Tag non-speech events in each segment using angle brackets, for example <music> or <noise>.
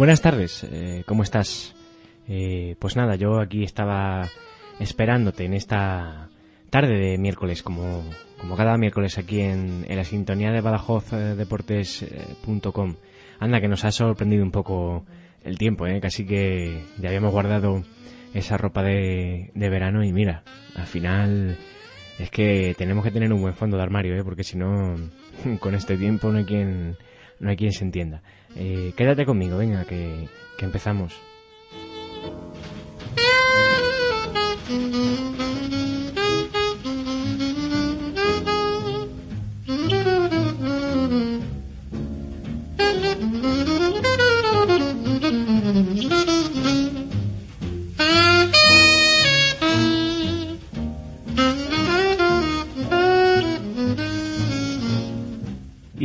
Buenas tardes, eh, ¿cómo estás? Eh, pues nada, yo aquí estaba esperándote en esta tarde de miércoles, como, como cada miércoles aquí en, en la sintonía de BadajozDeportes.com. Anda, que nos ha sorprendido un poco el tiempo, ¿eh? casi que ya habíamos guardado esa ropa de, de verano y mira, al final es que tenemos que tener un buen fondo de armario, ¿eh? porque si no, <laughs> con este tiempo no hay quien, no hay quien se entienda. Eh, quédate conmigo, venga, que, que empezamos.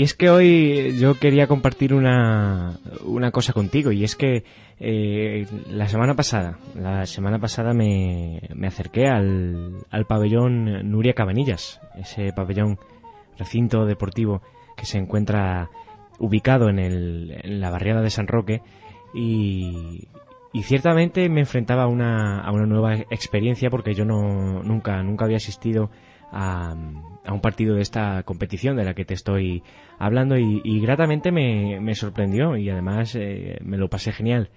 Es que hoy yo quería compartir una, una cosa contigo y es que eh, la semana pasada, la semana pasada me, me acerqué al, al pabellón Nuria Cabanillas, ese pabellón recinto deportivo que se encuentra ubicado en, el, en la barriada de San Roque y, y ciertamente me enfrentaba a una, a una nueva experiencia porque yo no, nunca, nunca había asistido a, a un partido de esta competición de la que te estoy hablando y, gratamente me, me, sorprendió y además eh, me lo pasé genial.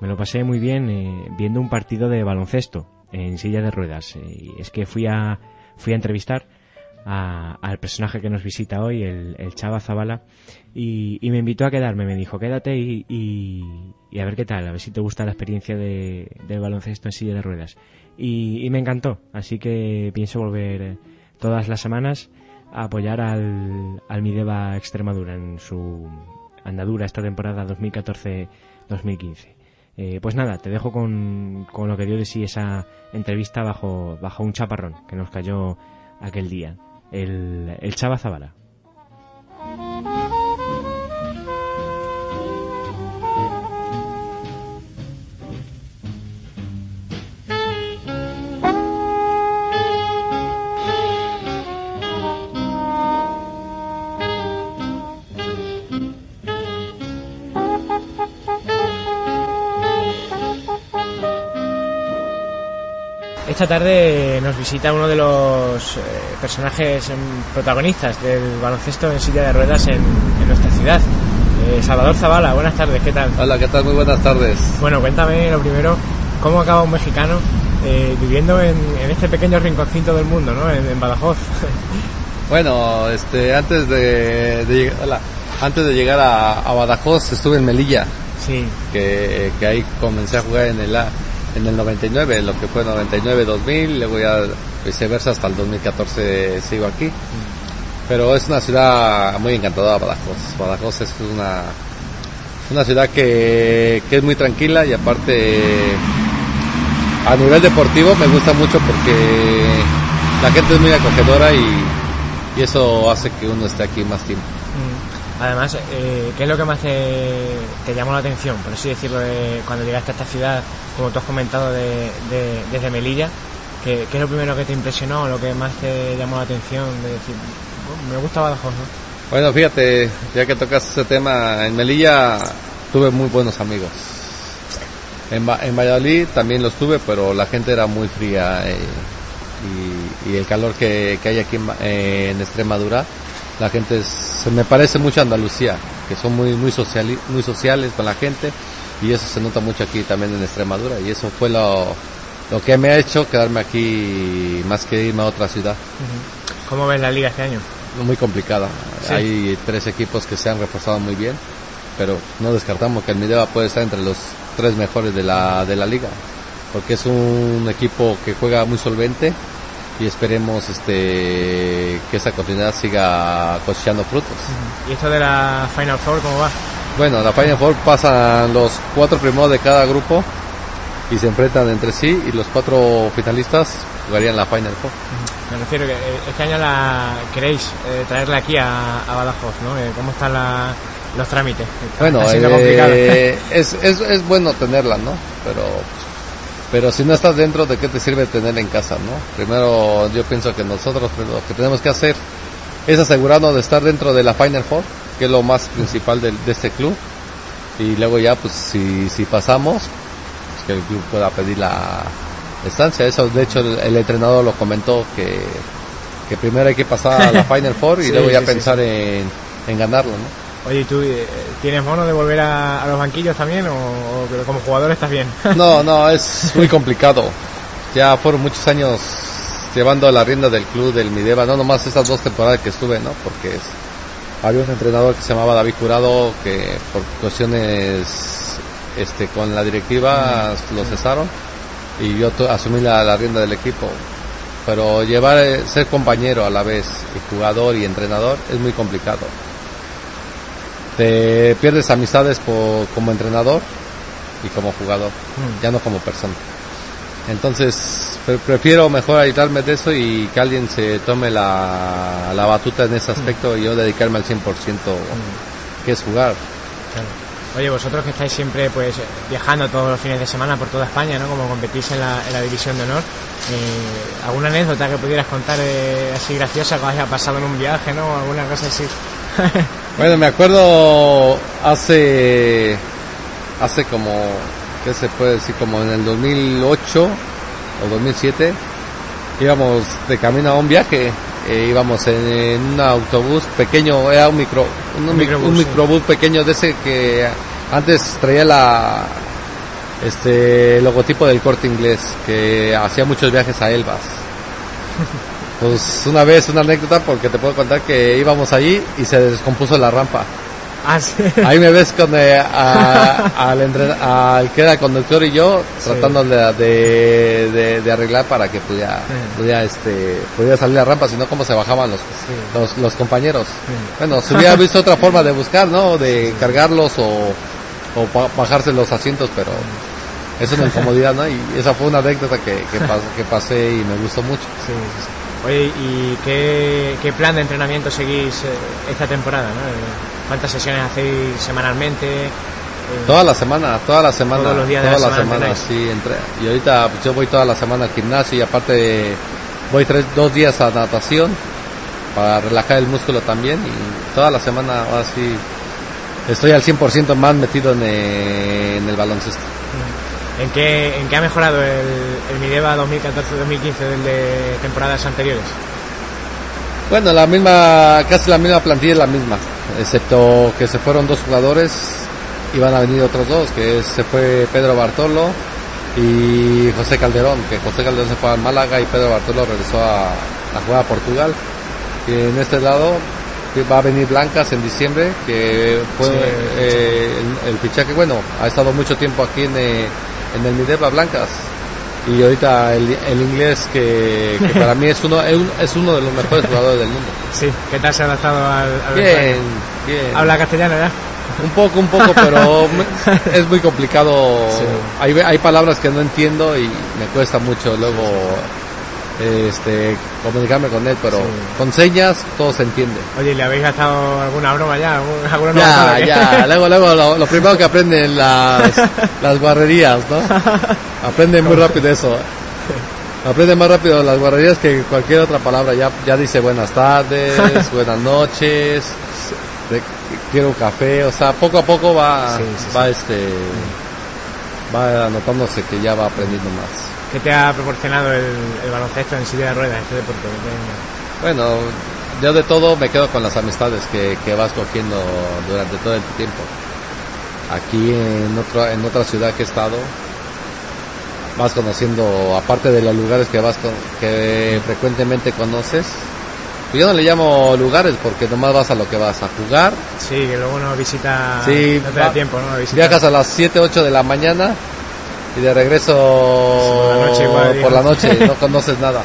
Me lo pasé muy bien eh, viendo un partido de baloncesto en silla de ruedas. Eh, y es que fui a, fui a entrevistar al personaje que nos visita hoy, el, el Chava Zabala, y, y, me invitó a quedarme. Me dijo, quédate y, y, y, a ver qué tal, a ver si te gusta la experiencia de, del baloncesto en silla de ruedas. Y, me encantó, así que pienso volver todas las semanas a apoyar al, al Mideva Extremadura en su andadura esta temporada 2014-2015. Eh, pues nada, te dejo con, con, lo que dio de sí esa entrevista bajo, bajo un chaparrón que nos cayó aquel día, el, el Chava Zabala. Esta tarde nos visita uno de los eh, personajes protagonistas del baloncesto en silla de ruedas en, en nuestra ciudad. Eh, Salvador Zavala, buenas tardes, ¿qué tal? Hola, ¿qué tal? Muy buenas tardes. Bueno, cuéntame lo primero, ¿cómo acaba un mexicano eh, viviendo en, en, este pequeño rinconcito del mundo, ¿no? En, en Badajoz. <laughs> bueno, este, antes de, de hola, antes de llegar a, a, Badajoz estuve en Melilla. Sí. Que, que ahí comencé a jugar en el A en el 99, lo que fue 99-2000, luego ya viceversa hasta el 2014 sigo aquí. Pero es una ciudad muy encantadora Badajoz. Badajoz es una, una ciudad que, que es muy tranquila y aparte a nivel deportivo me gusta mucho porque la gente es muy acogedora y, y eso hace que uno esté aquí más tiempo. Además, eh, ¿qué es lo que más te, te, llamó la atención, por así decirlo, de, cuando llegaste a esta ciudad, como tú has comentado, de, de, desde Melilla? ¿Qué, ¿Qué, es lo primero que te impresionó, lo que más te llamó la atención? Decir, me gusta Badajoz, ¿no? Bueno, fíjate, ya que tocas ese tema, en Melilla tuve muy buenos amigos. En, en Valladolid también los tuve, pero la gente era muy fría eh, y, el calor que, hay aquí en Extremadura la gente es, se me parece mucho a Andalucía, que son muy muy, sociali, muy sociales con la gente y eso se nota mucho aquí también en Extremadura y eso fue lo, lo que me ha hecho quedarme aquí más que irme a otra ciudad. ¿Cómo ves la liga este año? Muy complicada. Hay tres equipos que se han reforzado muy bien, pero no descartamos que el Mideva puede estar entre los tres mejores de la, de la liga, porque es un equipo que juega muy solvente y esperemos este que esa continuidad siga cosechando frutos. ¿Y esto de la Final Four cómo va? Bueno, la Final Four pasan los cuatro primeros de cada grupo y se enfrentan entre sí y los cuatro finalistas jugarían la Final Four. Me refiero que eh, este año la queréis eh, traerla aquí a, Badajoz, ¿no? Eh, ¿Cómo están los trámites? Bueno, es, es, es bueno tenerla, ¿no? Pero pero si no estás dentro, ¿de qué te sirve tenerla en casa, no? Primero, yo pienso que nosotros lo que tenemos que hacer es asegurarnos de estar dentro de la Final Four, que es lo más principal de, de este club. Y luego ya, pues, si, si pasamos, pues que el club pueda pedir la, estancia. Eso, de hecho, el, entrenador lo comentó que, que primero hay que pasar a la <laughs> Final Four y luego ya pensar En, en, ganarlo, ¿no? Oye, ¿tú eh, tienes mono de volver a, los banquillos también o, como jugador estás bien? <laughs> no, no, es <laughs> muy complicado. Ya fueron muchos años llevando la rienda del club del Mideva, no nomás estas dos temporadas que estuve, ¿no? Porque había un entrenador que se llamaba David Jurado que por cuestiones este con la directiva lo cesaron y yo asumí la, rienda del equipo. Pero llevar, eh, ser compañero a la vez, y jugador y entrenador, es muy complicado. Te pierdes amistades como entrenador y como jugador, mm. ya no como persona. Entonces, prefiero mejor ayudarme de eso y que alguien se tome la, la batuta en ese aspecto y yo dedicarme al 100% mm. que es jugar. Oye, vosotros que estáis siempre pues viajando todos los fines de semana por toda España, ¿no? Como competís en la, en la división de honor, eh, ¿alguna anécdota que pudieras contar eh, así graciosa que haya pasado en un viaje, ¿no? ¿Alguna cosa así? <laughs> bueno, me acuerdo hace, hace como, ¿qué se puede decir? Como en el 2008 o 2007, íbamos de camino a un viaje eh, íbamos en, un autobús pequeño, era un micro, un, microbús, pequeño de ese que antes traía la este logotipo del corte inglés, que hacía muchos viajes a Elvas. <laughs> Pues una vez una anécdota porque te puedo contar que íbamos allí y se descompuso la rampa. Ah, Ahí me ves con eh, <laughs> al, que era el conductor y yo tratando de, de, arreglar para que pudiera, pudiera, este, pudiera salir la rampa, sino cómo se bajaban los, los, los, compañeros. Bueno, se hubiera <laughs> visto otra forma de buscar, ¿no? De cargarlos o, o bajarse los asientos, pero eso es una <laughs> incomodidad, ¿no? Y esa fue una anécdota que, que, que pasé y me gustó mucho. Oye, ¿y qué, qué, plan de entrenamiento seguís eh, esta temporada? ¿no? ¿Cuántas sesiones hacéis semanalmente? Eh, toda la semana, toda la semana. Todos los días de la, semana, sí. Entre, y ahorita pues, yo voy toda la semana al gimnasio y aparte voy tres, dos días a natación para relajar el músculo también y toda la semana ahora sí estoy al 100% más metido en el, baloncesto. ¿En qué, ¿En qué ha mejorado el, el Mideva 2014-2015 del de temporadas anteriores? Bueno, la misma, casi la misma plantilla es la misma excepto que se fueron dos jugadores y van a venir otros dos, que se fue Pedro Bartolo y José Calderón, que José Calderón se fue a Málaga y Pedro Bartolo regresó a, a jugar a Portugal. Y en este lado va a venir Blancas en diciembre, que fue eh, el, fichaje, bueno, ha estado mucho tiempo aquí en, eh, en el Mideva Blancas, y ahorita el, el inglés que, <laughs> para mí es uno es uno de los mejores jugadores del mundo. Sí, ¿qué tal se ha adaptado al, Bien, bien. ¿Habla castellano ya? Un poco, un poco, pero <laughs> es muy complicado. Hay, hay palabras que no entiendo y me cuesta mucho luego este comunicarme con él, pero con señas todo se entiende. Oye, ¿le habéis gastado alguna broma ya? ¿Alguna ya, ya, luego, luego lo, primero que aprenden las, <laughs> las guarrerías, ¿no? Aprenden muy rápido eso. Aprende más rápido las guarrerías que cualquier otra palabra. Ya, ya dice buenas tardes, <laughs> buenas noches, quiero un café. O sea, poco a poco va, va este, va anotándose que ya va aprendiendo más. ¿Qué te ha proporcionado el, baloncesto en silla de ruedas, este deporte? Bueno, yo de todo me quedo con las amistades que, vas cogiendo durante todo el tiempo. aquí en, otro, en otra ciudad que he estado, vas conociendo, aparte de los lugares que vas que frecuentemente conoces, yo no le llamo lugares porque nomás vas a lo que vas a jugar. Sí, que luego no visita, sí, no te da tiempo, ¿no? Viajas a las 7, 8 de la mañana y de regreso por la noche, no <laughs> conoces nada.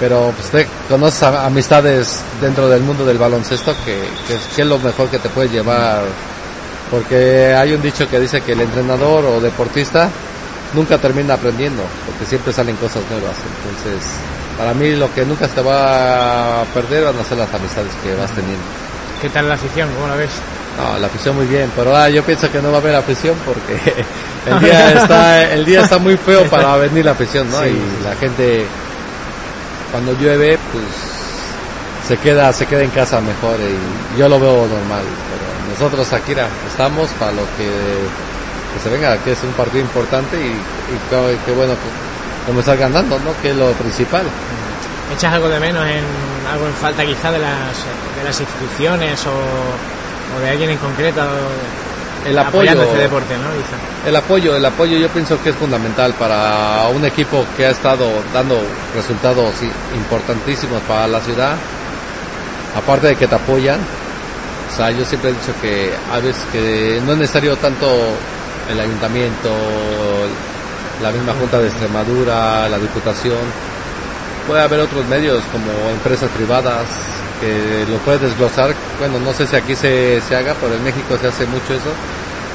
Pero pues te conoces amistades dentro del mundo del baloncesto que, que, es lo mejor que te puede llevar. Porque hay un dicho que dice que el entrenador o deportista nunca termina aprendiendo, porque siempre salen cosas nuevas. Entonces, para mí lo que nunca se va a perder van a ser las amistades que vas teniendo. ¿Qué tal la afición? ¿Cómo la ves? No, la afición muy bien, pero ah, yo pienso que no va a haber afición porque <laughs> el día <laughs> está, el día está muy feo para venir la afición, ¿no? Y la gente cuando llueve, pues se queda, se queda en casa mejor y yo lo veo normal. Pero nosotros, Akira, estamos para lo que, se venga, que es un partido importante y, y qué bueno comenzar ganando, ¿no? Que es lo principal. ¿Echas algo de menos en algo en falta quizá de las, de las instituciones o, de alguien en concreto? El apoyo, este deporte, ¿no? El apoyo, el apoyo yo pienso que es fundamental para un equipo que ha estado dando resultados importantísimos para la ciudad. Aparte de que te apoyan, o sea, yo siempre he dicho que a veces que no es necesario tanto el ayuntamiento, la misma Junta de Extremadura, la Diputación. Puede haber otros medios como empresas privadas que lo puedes desglosar. Bueno, no sé si aquí se, se haga, pero en México se hace mucho eso,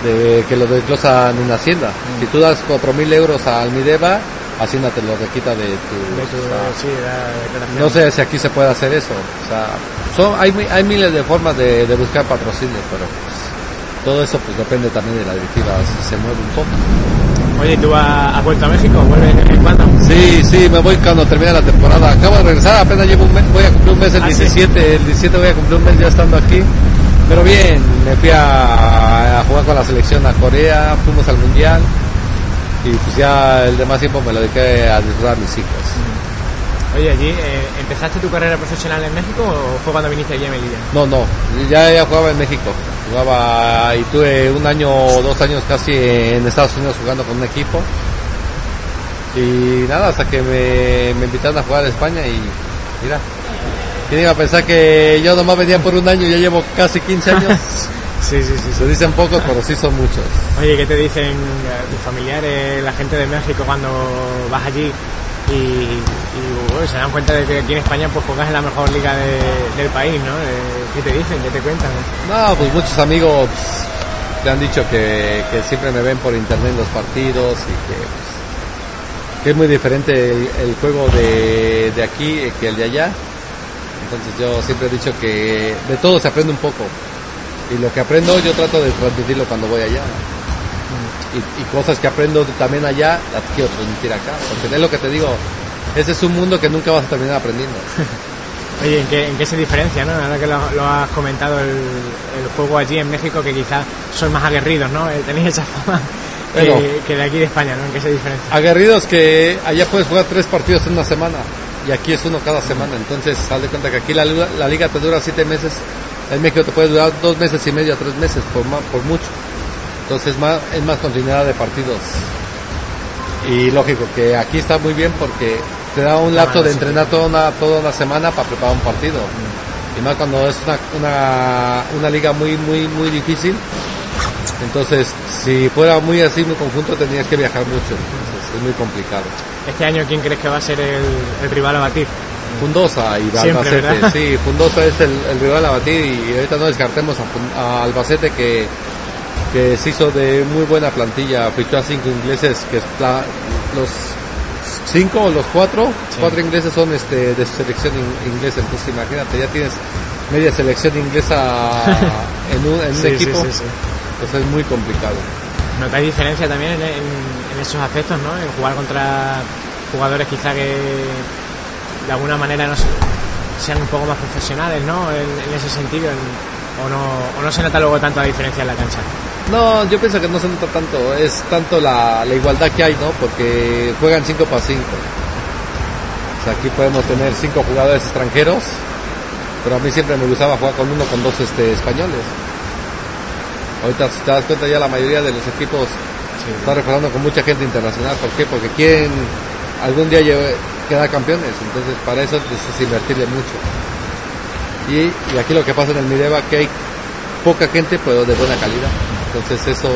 de que lo desglosan en Hacienda. Si tú das cuatro mil euros a Almideva, Hacienda te lo requita de tu... no sé si aquí se puede hacer eso. O sea, son, hay, hay miles de formas de, de buscar patrocinio, pero pues, todo eso pues depende también de la directiva, si se mueve un poco. Oye, ¿tú has, vuelto a México? ¿Vuelves en cuándo? Sí, sí, me voy cuando termine la temporada. Acabo de regresar, apenas llevo un mes, voy a cumplir un mes el 17, ¿Ah, el 17 voy a cumplir un mes ya estando aquí. Pero bien, me fui a, jugar con la selección a Corea, fuimos al Mundial y pues ya el demás tiempo me lo dediqué a disfrutar a mis hijos. Oye, allí, eh, ¿empezaste tu carrera profesional en México o fue cuando viniste allí a Melilla? No, no, ya, ya jugaba en México. Jugaba y tuve un año o dos años casi en Estados Unidos jugando con un equipo. Y nada, hasta que me, me invitaron a jugar a España y mira, ¿quién iba a pensar que yo nomás venía por un año y ya llevo casi 15 años? <laughs> sí, sí, sí. Se dicen pocos, pero sí son muchos. Oye, ¿qué te dicen eh, tus familiares, la gente de México cuando vas allí? y, se dan cuenta de que aquí en España pues juegas en la mejor liga del país, ¿no? Eh, ¿Qué te dicen? ¿Qué te cuentan? No, pues muchos amigos te han dicho que, siempre me ven por internet en los partidos y que, pues, que es muy diferente el, juego de, de, aquí que el de allá. Entonces yo siempre he dicho que de todo se aprende un poco. Y lo que aprendo yo trato de transmitirlo cuando voy allá y, cosas que aprendo también allá, las quiero transmitir acá. Porque es lo que te digo, ese es un mundo que nunca vas a terminar aprendiendo. <laughs> Oye, ¿en qué, se diferencia, no? Ahora que lo, has comentado, el, juego allí en México, que quizás son más aguerridos, ¿no? Eh, tenéis esa fama <laughs> que, de aquí de España, ¿no? ¿En qué se diferencia? Aguerridos que allá puedes jugar tres partidos en una semana y aquí es uno cada semana. Entonces, haz de cuenta que aquí la, la liga te dura siete meses, en México te puede durar dos meses y medio a tres meses, por, por mucho. Entonces más, es más continuidad de partidos. Y lógico que aquí está muy bien porque te da un lapso de entrenar toda una, toda una semana para preparar un partido. Y más cuando es una, una, una liga muy, muy, muy difícil. Entonces, si fuera muy así, muy conjunto, tendrías que viajar mucho. Entonces, es muy complicado. Este año, ¿quién crees que va a ser el, rival a batir? Fundosa y Albacete. Sí, Fundosa es el, rival a batir y ahorita no descartemos a Albacete que que se hizo de muy buena plantilla, fichó a cinco ingleses, que los cinco o los cuatro, cuatro ingleses son este de selección inglesa, entonces imagínate, ya tienes media selección inglesa <laughs> en un, en un equipo, pues es muy complicado. ¿Notáis diferencia también en, esos aspectos, ¿no? En jugar contra jugadores quizá que de alguna manera no sean un poco más profesionales, ¿no? En, ese sentido, o, no, o no se nota luego tanto la diferencia en la cancha. No, yo pienso que no se nota tanto, es tanto la, igualdad que hay, ¿no? Porque juegan 5 para 5. O sea, aquí podemos tener 5 jugadores extranjeros, pero a mí siempre me gustaba jugar con uno con dos este, españoles. Ahorita si te das cuenta ya la mayoría de los equipos está reforzando con mucha gente internacional. ¿Por qué? Porque quieren algún día quedar campeones. Entonces para eso es invertirle mucho. Y, y, aquí lo que pasa en el Mideva que hay poca gente pero de buena calidad. Entonces eso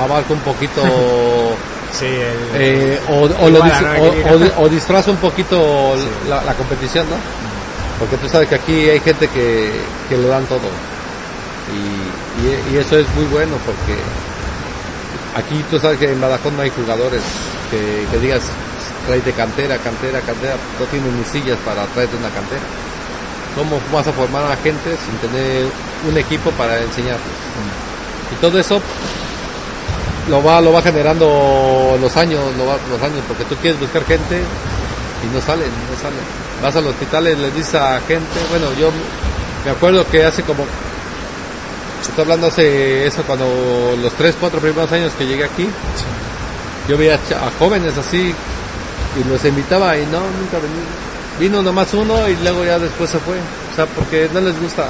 abarca un poquito <laughs> Sí, el, eh, o, o, lo dis, o, o, disfraza un poquito sí. la, la, competición, ¿no? Porque tú sabes que aquí hay gente que, que lo dan todo. Y, y, y, eso es muy bueno porque aquí tú sabes que en Badajoz no hay jugadores que, que digas traete cantera, cantera, cantera, no tienen ni sillas para traerte una cantera. ¿Cómo vas a formar a la gente sin tener un equipo para enseñarles? Y todo eso lo va lo va generando los años lo va, los años porque tú quieres buscar gente y no salen no salen. Vas al hospital y le dices a gente bueno yo me acuerdo que hace como estoy hablando hace eso cuando los tres cuatro primeros años que llegué aquí yo veía a jóvenes así y los invitaba y no nunca venía vino nomás uno y luego ya después se fue o sea porque no les gusta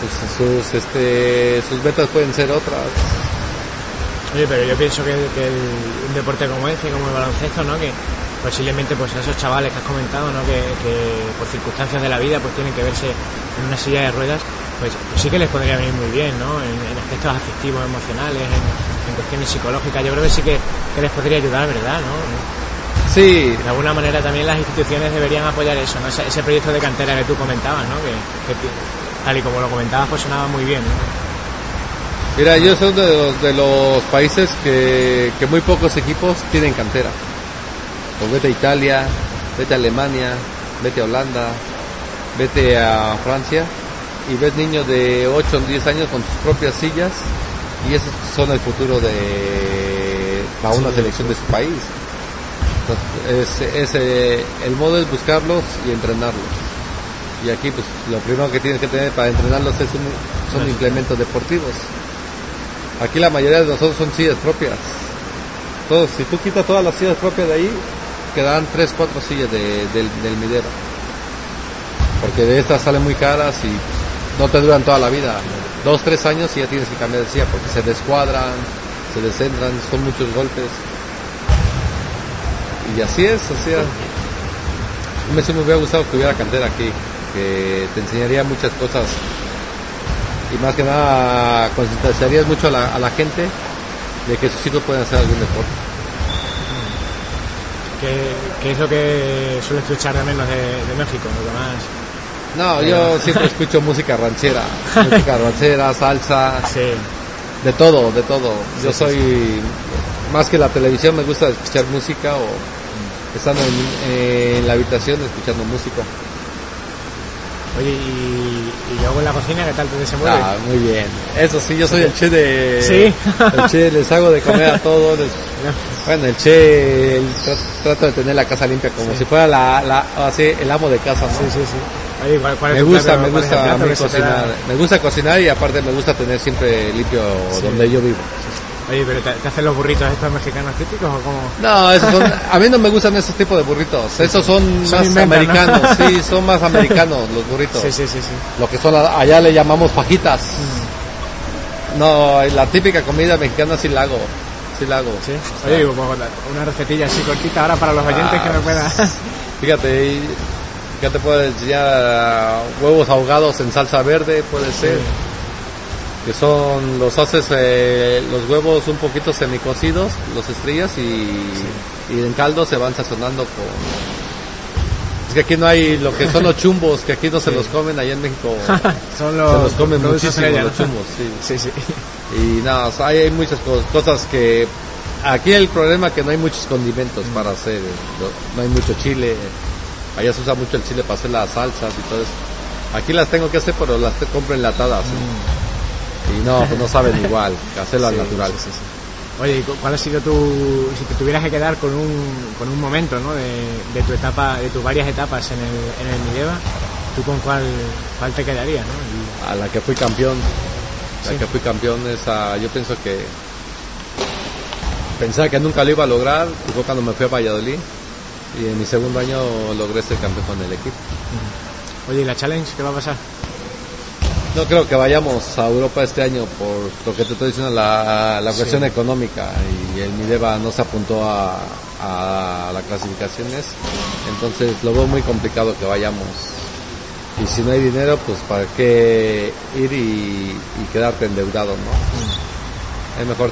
pues sus este sus metas pueden ser otras Oye, pero yo pienso que, que un deporte como este, como el baloncesto, ¿no? Que posiblemente pues a esos chavales que has comentado, ¿no? Que, por circunstancias de la vida pues tienen que verse en una silla de ruedas, pues, sí que les podría venir muy bien, ¿no? En, en aspectos afectivos, emocionales, en, en, cuestiones psicológicas. Yo creo que sí que, que, les podría ayudar, ¿verdad? ¿no? Sí. De alguna manera también las instituciones deberían apoyar eso, ¿no? Ese, ese proyecto de cantera que tú comentabas, ¿no? Que, tal y como lo comentabas, pues sonaba muy bien, ¿no? Mira, yo soy de los, de los países que, que, muy pocos equipos tienen cantera. Pues vete a Italia, vete a Alemania, vete a Holanda, vete a Francia y ves niños de 8 o 10 años con sus propias sillas y esos son el futuro de para una sí, selección de su país. Entonces, es, es, eh, el modo es buscarlos y entrenarlos. Y aquí pues lo primero que tienes que tener para entrenarlos es un, son implementos deportivos. Aquí la mayoría de nosotros son sillas propias. Todos, si tú quitas todas las sillas propias de ahí, quedarán 3, 4 sillas de, del, del midero. Porque de estas salen muy caras y no te duran toda la vida. Dos, tres años y ya tienes que cambiar de silla porque se descuadran, se descentran, son muchos golpes. Y así es, así es. A mí sí me hubiera gustado que hubiera cantera aquí, que te enseñaría muchas cosas y más que nada concienciarías mucho a la, a la, gente de que sus hijos pueden hacer algún deporte. ¿Qué, qué es lo que sueles escuchar de menos de, de México? Lo más... No, yo siempre <laughs> escucho música ranchera, música ranchera, salsa, sí. de todo, de todo. Yo soy, sí, más que la televisión, me gusta escuchar música o estando en, en la habitación escuchando música. Oye, y, y luego en la cocina, ¿qué tal te desenvuelves? Ah, muy bien. Eso sí, yo soy el che de... ¿Sí? El che, les hago de comer a todos. Les, <laughs> bueno, el che, el, trato de tener la casa limpia como sí. si fuera la, la, así, el amo de casa, ¿no? Sí, sí, sí. Oye, ¿cuál, cuál me gusta, me gusta a mí cocinar. Me gusta cocinar y aparte me gusta tener siempre limpio sí. donde yo vivo. Oye, pero ¿te, ¿te, hacen los burritos estos mexicanos típicos o cómo? No, esos son, a mí no me gustan esos tipos de burritos. Esos son, son más americanos, ¿no? <laughs> sí, son más americanos los burritos. Sí, sí, sí, sí. Lo que son, allá le llamamos fajitas. Mm. No, la típica comida mexicana sí la hago. Sí la hago. Sí. Oye, una recetilla así cortita ahora para los oyentes ah, que me pueda. Fíjate, ya te puedo enseñar huevos ahogados en salsa verde, puede ser. Sí que son los haces eh, los huevos un poquito semicocidos, los estrellas y, sí. y en caldo se van sazonando con es que aquí no hay lo que son los <laughs> chumbos, que aquí no se sí. los comen, allá en México <laughs> son los, se los comen muchísimo los chumbos, sí. <laughs> sí, sí. Y nada, hay, hay muchas cosas que aquí el problema es que no hay muchos condimentos mm. para hacer, no hay mucho chile, allá se usa mucho el chile para hacer las salsas y todo eso. Aquí las tengo que hacer, pero las compro enlatadas. Mm y no, pues no saben <laughs> igual, que hacerlo al natural. Oye, ¿cuál ha sido tu, si te tuvieras que quedar con un, con un momento, ¿no? De, de tu etapa, de tus varias etapas en el, en el Mideva, ¿tú con cuál, cuál te quedarías, no? Y... A la que fui campeón, la que fui campeón, esa, yo pienso que pensaba que nunca lo iba a lograr, y fue cuando me fui a Valladolid, y en mi segundo año logré ser campeón con el equipo. Oye, ¿y la challenge qué va a pasar? No creo que vayamos a Europa este año por lo que te estoy diciendo, la, la cuestión económica y el Mideva no se apuntó a, a las clasificaciones, entonces lo veo muy complicado que vayamos. Y si no hay dinero, pues para qué ir y, quedarte endeudado, ¿no? Es mejor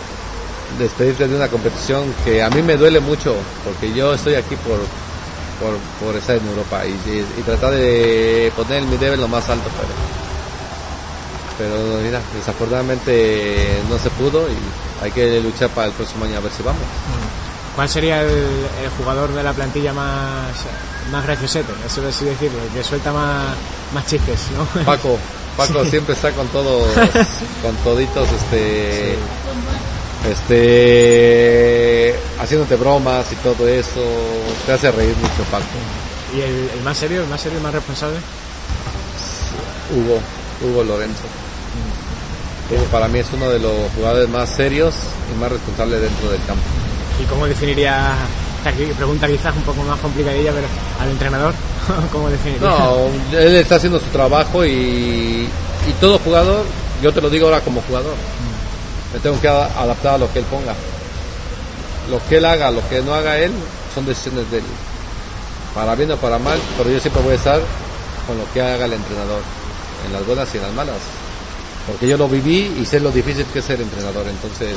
despedirte de una competición que a mí me duele mucho, porque yo estoy aquí por, por, estar en Europa y, tratar de poner mi nivel lo más alto, pero, pero mira, desafortunadamente no se pudo y hay que luchar para el próximo año a ver si vamos. ¿Cuál sería el, jugador de la plantilla más, más graciosete? Eso es decirlo, el que suelta más, más chistes, ¿no? Paco, <laughs> Paco siempre está con todos, <laughs> con toditos, este, este, haciéndote bromas y todo eso, te hace reír mucho Paco. ¿Y el, más serio, el más serio, el más responsable? Hugo, Hugo Lorenzo. Para mí es uno de los jugadores más serios y más responsables dentro del campo. ¿Y cómo definiría, esta pregunta quizás un poco más complicadilla, pero al entrenador, <laughs> cómo definiría? No, él está haciendo su trabajo y, y todo jugador, yo te lo digo ahora como jugador, mm. me tengo que adaptar a lo que él ponga. Lo que él haga, lo que no haga él, son decisiones de él. Para bien o para mal, pero yo siempre voy a estar con lo que haga el entrenador, en las buenas y en las malas. Porque yo lo viví y sé lo difícil que es ser entrenador, entonces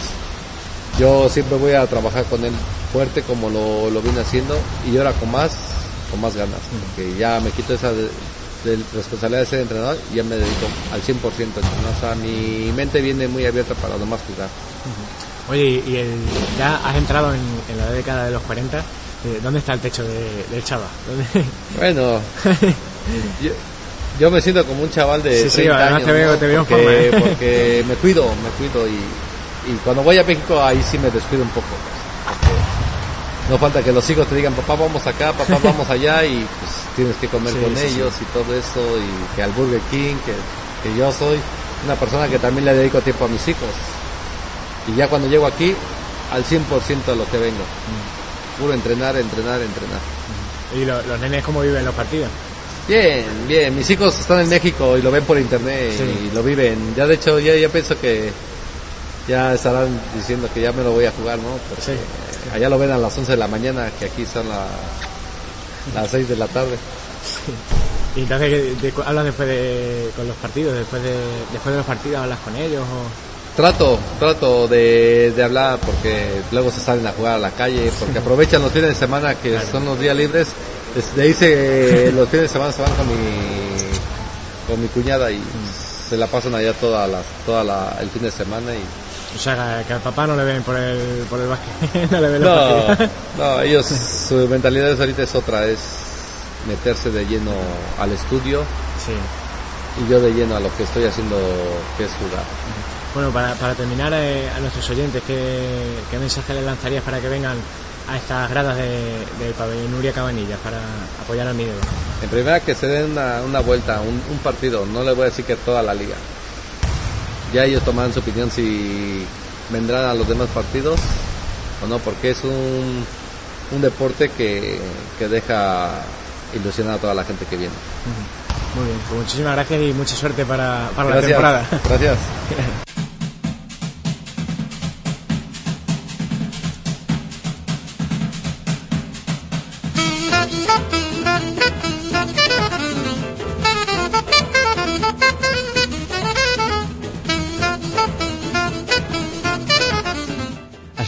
yo siempre voy a trabajar con él fuerte como lo, lo vine haciendo y ahora con más, con más ganas, porque ya me quito esa de, responsabilidad de ser entrenador y ya me dedico al 100% a O sea, mi mente viene muy abierta para lo más jugar. Oye, y el, ya has entrado en, la década de los 40. Eh, ¿Dónde está el techo de, del Chava? Bueno, <laughs> yo, me siento como un chaval de sí, 30 años, te veo, te veo porque, <laughs> porque me cuido, me cuido y y cuando voy a México ahí sí me descuido un poco. no falta que los hijos te digan, papá vamos acá, papá <laughs> vamos allá y pues tienes que comer con ellos y todo eso y que al Burger King, que, que, yo soy una persona que también le dedico tiempo a mis hijos. Y ya cuando llego aquí, al 100% a lo que vengo. Mm. Puro entrenar, entrenar, entrenar. ¿Y los nenes cómo viven los partidos? Bien, bien. Mis hijos están en México y lo ven por internet y lo viven. Ya de hecho, ya, ya pienso que ya estarán diciendo que ya me lo voy a jugar, ¿no? Porque allá lo ven a las 11 de la mañana, que aquí son las 6 de la tarde. ¿Y entonces hablas después de, con los partidos? ¿Después de, después de los partidos hablas con ellos? O? Trato, trato de, de, hablar porque luego se salen a jugar a la calle, porque aprovechan los fines de semana que son los días libres. De ahí los fines de semana se van con mi, con mi cuñada y mm. se la pasan allá toda, las, toda la, el fin de semana y o sea, que al papá no le ven por el, por el básquet, <laughs> no le ven no, no, ellos, su mentalidad ahorita es otra, es meterse de lleno al estudio sí. y yo de lleno a lo que estoy haciendo, que es jugar. Bueno, para, para terminar, eh, a nuestros oyentes, ¿qué, ¿qué, mensaje les lanzarías para que vengan a estas gradas del de pabellón Nuria Cabanillas para apoyar al Miguel? En primera, que se den una, una vuelta, un, un partido, no le voy a decir que toda la liga ya ellos tomarán su opinión si vendrán a los demás partidos o no, porque es un, un deporte que, que deja ilusionar a toda la gente que viene. Muy bien, pues muchísimas gracias y mucha suerte para, para la temporada. Gracias. <laughs>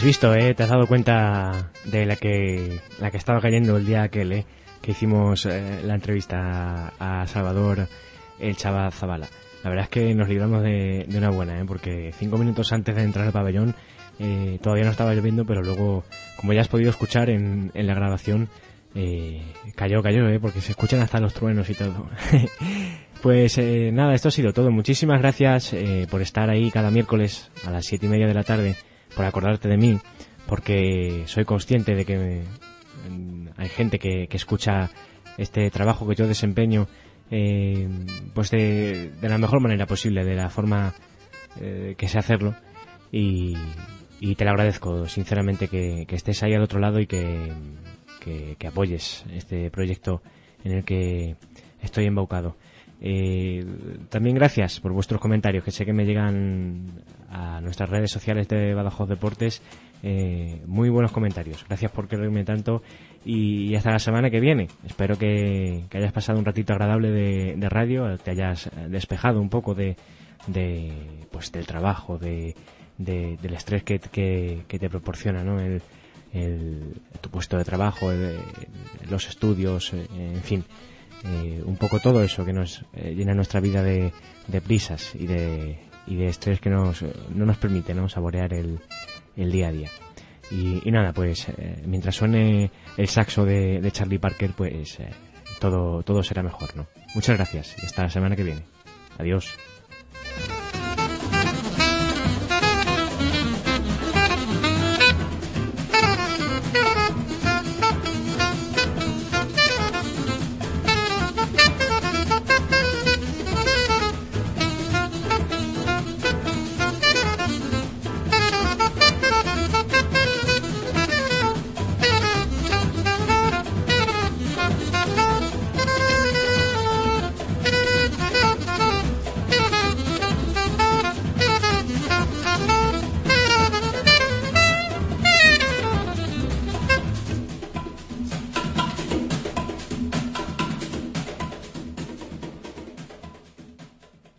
visto, ¿eh? Te has dado cuenta de la que, la que estaba cayendo el día aquel, ¿eh? Que hicimos eh, la entrevista a Salvador el Chava Zabala. La verdad es que nos libramos de, una buena, ¿eh? Porque cinco minutos antes de entrar al pabellón eh, todavía no estaba lloviendo, pero luego, como ya has podido escuchar en, en la grabación, eh, cayó, cayó, ¿eh? Porque se escuchan hasta los truenos y todo. <laughs> Pues eh, nada, esto ha sido todo. Muchísimas gracias eh, por estar ahí cada miércoles a las siete y media de la tarde por acordarte de mí, porque soy consciente de que mm, hay gente que, escucha este trabajo que yo desempeño eh, pues de, la mejor manera posible, de la forma eh, que sé hacerlo y, te lo agradezco sinceramente que, estés ahí al otro lado y que, que, apoyes este proyecto en el que estoy embaucado. Eh, también gracias por vuestros comentarios, que sé que me llegan a nuestras redes sociales de Badajoz Deportes. Eh, muy buenos comentarios. Gracias por quererme tanto y, hasta la semana que viene. Espero que, hayas pasado un ratito agradable de, radio, te hayas despejado un poco de, pues del trabajo, de, del estrés que, que, te proporciona ¿no? el, tu puesto de trabajo, los estudios, eh, en fin. Eh, un poco todo eso que nos eh, llena nuestra vida de, prisas y de, y de estrés que nos, no nos permite ¿no? saborear el, el día a día. Y, nada, pues eh, mientras suene el saxo de, de Charlie Parker, pues todo, todo será mejor, ¿no? Muchas gracias y hasta la semana que viene. Adiós.